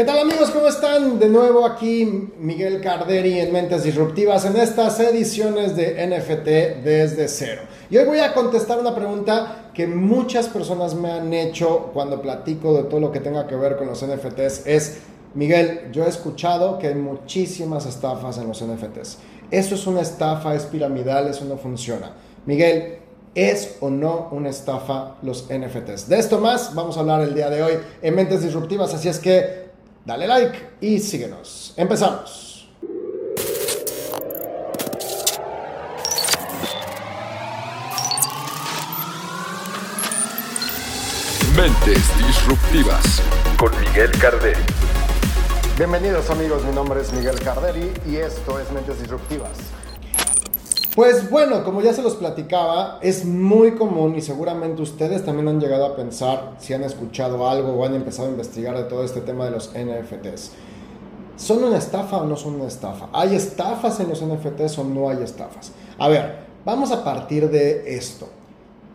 ¿Qué tal amigos? ¿Cómo están? De nuevo aquí Miguel Carderi en Mentes Disruptivas en estas ediciones de NFT desde cero. Y hoy voy a contestar una pregunta que muchas personas me han hecho cuando platico de todo lo que tenga que ver con los NFTs. Es, Miguel, yo he escuchado que hay muchísimas estafas en los NFTs. Eso es una estafa, es piramidal, eso no funciona. Miguel, ¿Es o no una estafa los NFTs? De esto más vamos a hablar el día de hoy en Mentes Disruptivas, así es que dale like y síguenos. Empezamos. Mentes Disruptivas con Miguel Carderi. Bienvenidos amigos, mi nombre es Miguel Carderi y esto es Mentes Disruptivas. Pues bueno, como ya se los platicaba, es muy común y seguramente ustedes también han llegado a pensar si han escuchado algo o han empezado a investigar de todo este tema de los NFTs. ¿Son una estafa o no son una estafa? ¿Hay estafas en los NFTs o no hay estafas? A ver, vamos a partir de esto.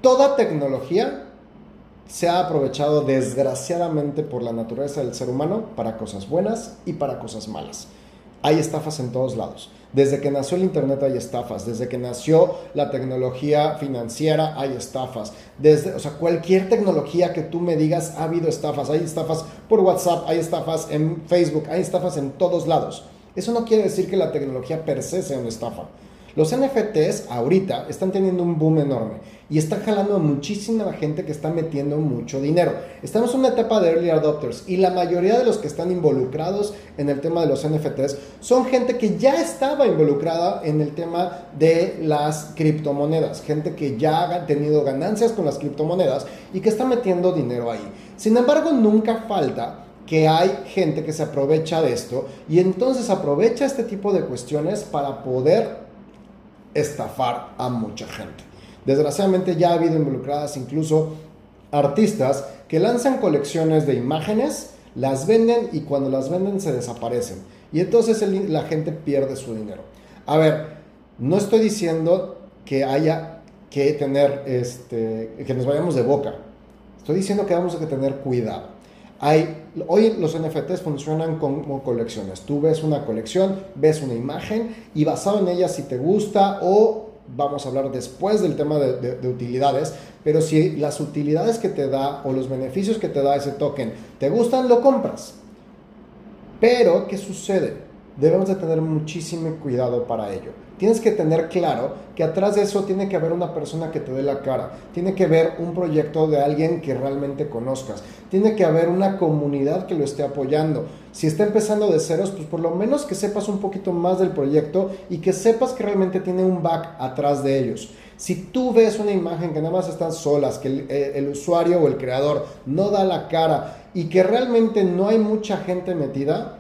Toda tecnología se ha aprovechado desgraciadamente por la naturaleza del ser humano para cosas buenas y para cosas malas. Hay estafas en todos lados. Desde que nació el Internet hay estafas, desde que nació la tecnología financiera hay estafas, desde, o sea, cualquier tecnología que tú me digas ha habido estafas, hay estafas por WhatsApp, hay estafas en Facebook, hay estafas en todos lados. Eso no quiere decir que la tecnología per se sea una estafa. Los NFTs ahorita están teniendo un boom enorme y están jalando a muchísima gente que está metiendo mucho dinero. Estamos en una etapa de early adopters y la mayoría de los que están involucrados en el tema de los NFTs son gente que ya estaba involucrada en el tema de las criptomonedas, gente que ya ha tenido ganancias con las criptomonedas y que está metiendo dinero ahí. Sin embargo, nunca falta que hay gente que se aprovecha de esto y entonces aprovecha este tipo de cuestiones para poder estafar a mucha gente. Desgraciadamente ya ha habido involucradas incluso artistas que lanzan colecciones de imágenes, las venden y cuando las venden se desaparecen. Y entonces la gente pierde su dinero. A ver, no estoy diciendo que haya que tener, este, que nos vayamos de boca. Estoy diciendo que vamos a tener cuidado. Hay, hoy los NFTs funcionan como colecciones. Tú ves una colección, ves una imagen y basado en ella si te gusta o vamos a hablar después del tema de, de, utilidades, pero si las utilidades que te da o los beneficios que te da ese token te gustan, lo compras. Pero, ¿qué sucede? Debemos de tener muchísimo cuidado para ello tienes que tener claro que atrás de eso tiene que haber una persona que te dé la cara, tiene que haber un proyecto de alguien que realmente conozcas, tiene que haber una comunidad que lo esté apoyando. Si está empezando de ceros, pues por lo menos que sepas un poquito más del proyecto y que sepas que realmente tiene un back atrás de ellos. Si tú ves una imagen que nada más están solas, que el, eh, el usuario o el creador no da la cara y que realmente no hay mucha gente metida,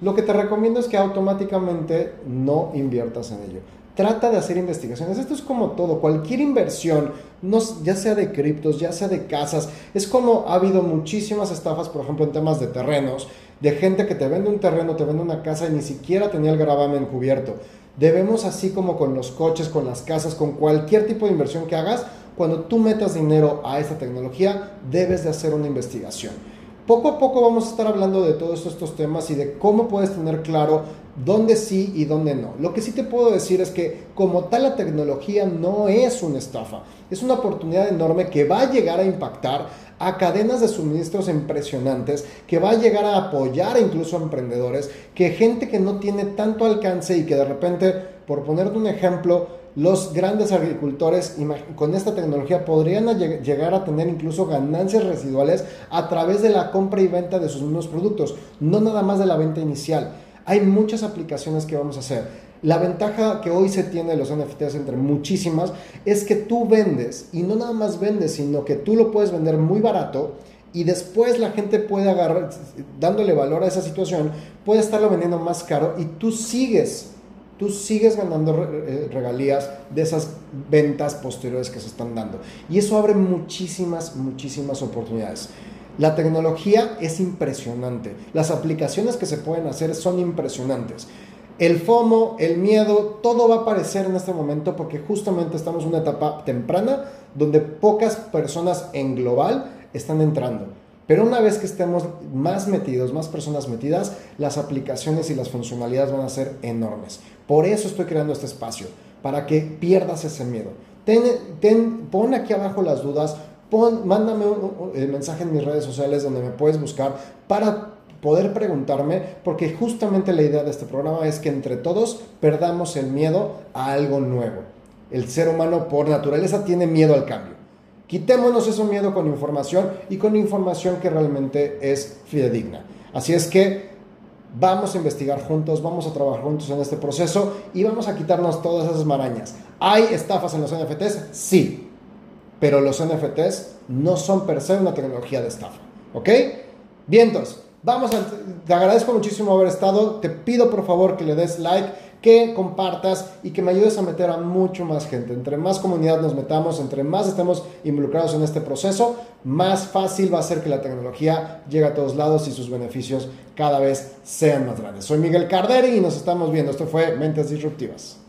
lo que te recomiendo es que automáticamente no inviertas en ello. Trata de hacer investigaciones. Esto es como todo. Cualquier inversión, no, ya sea de criptos, ya sea de casas, es como ha habido muchísimas estafas, por ejemplo, en temas de terrenos, de gente que te vende un terreno, te vende una casa y ni siquiera tenía el gravamen cubierto. Debemos, así como con los coches, con las casas, con cualquier tipo de inversión que hagas, cuando tú metas dinero a esta tecnología, debes de hacer una investigación. Poco a poco vamos a estar hablando de todos estos temas y de cómo puedes tener claro dónde sí y dónde no. Lo que sí te puedo decir es que como tal la tecnología no es una estafa, es una oportunidad enorme que va a llegar a impactar a cadenas de suministros impresionantes, que va a llegar a apoyar incluso a emprendedores, que gente que no tiene tanto alcance y que de repente, por ponerte un ejemplo, los grandes agricultores con esta tecnología podrían llegar a tener incluso ganancias residuales a través de la compra y venta de sus mismos productos, no nada más de la venta inicial. Hay muchas aplicaciones que vamos a hacer. La ventaja que hoy se tiene de los NFTs entre muchísimas es que tú vendes y no nada más vendes, sino que tú lo puedes vender muy barato y después la gente puede agarrar, dándole valor a esa situación, puede estarlo vendiendo más caro y tú sigues tú sigues ganando eh, regalías de esas ventas posteriores que se están dando. Y eso abre muchísimas, muchísimas oportunidades. La tecnología es impresionante. Las aplicaciones que se pueden hacer son impresionantes. El FOMO, el miedo, todo va a aparecer en este momento porque justamente estamos en una etapa temprana donde pocas personas en global están entrando. Pero una vez que estemos más metidos, más personas metidas, las aplicaciones y las funcionalidades van a ser enormes. Por eso estoy creando este espacio, para que pierdas ese miedo. Ten, pon aquí abajo las dudas, mándame un, mensaje en mis redes sociales donde me puedes buscar para poder preguntarme, porque justamente la idea de este programa es que entre todos perdamos el miedo a algo nuevo. El ser humano por naturaleza tiene miedo al cambio. Quitémonos ese miedo con información y con información que realmente es fidedigna. Así es que vamos a investigar juntos, vamos a trabajar juntos en este proceso y vamos a quitarnos todas esas marañas. ¿Hay estafas en los NFTs? Sí, pero los NFTs no son per se una tecnología de estafa. ¿Ok? Vientos. Vamos a, te agradezco muchísimo haber estado. Te pido por favor que le des like, que compartas y que me ayudes a meter a mucho más gente. Entre más comunidad nos metamos, entre más estemos involucrados en este proceso, más fácil va a ser que la tecnología llegue a todos lados y sus beneficios cada vez sean más grandes. Soy Miguel Carderi y nos estamos viendo. Esto fue Mentes Disruptivas.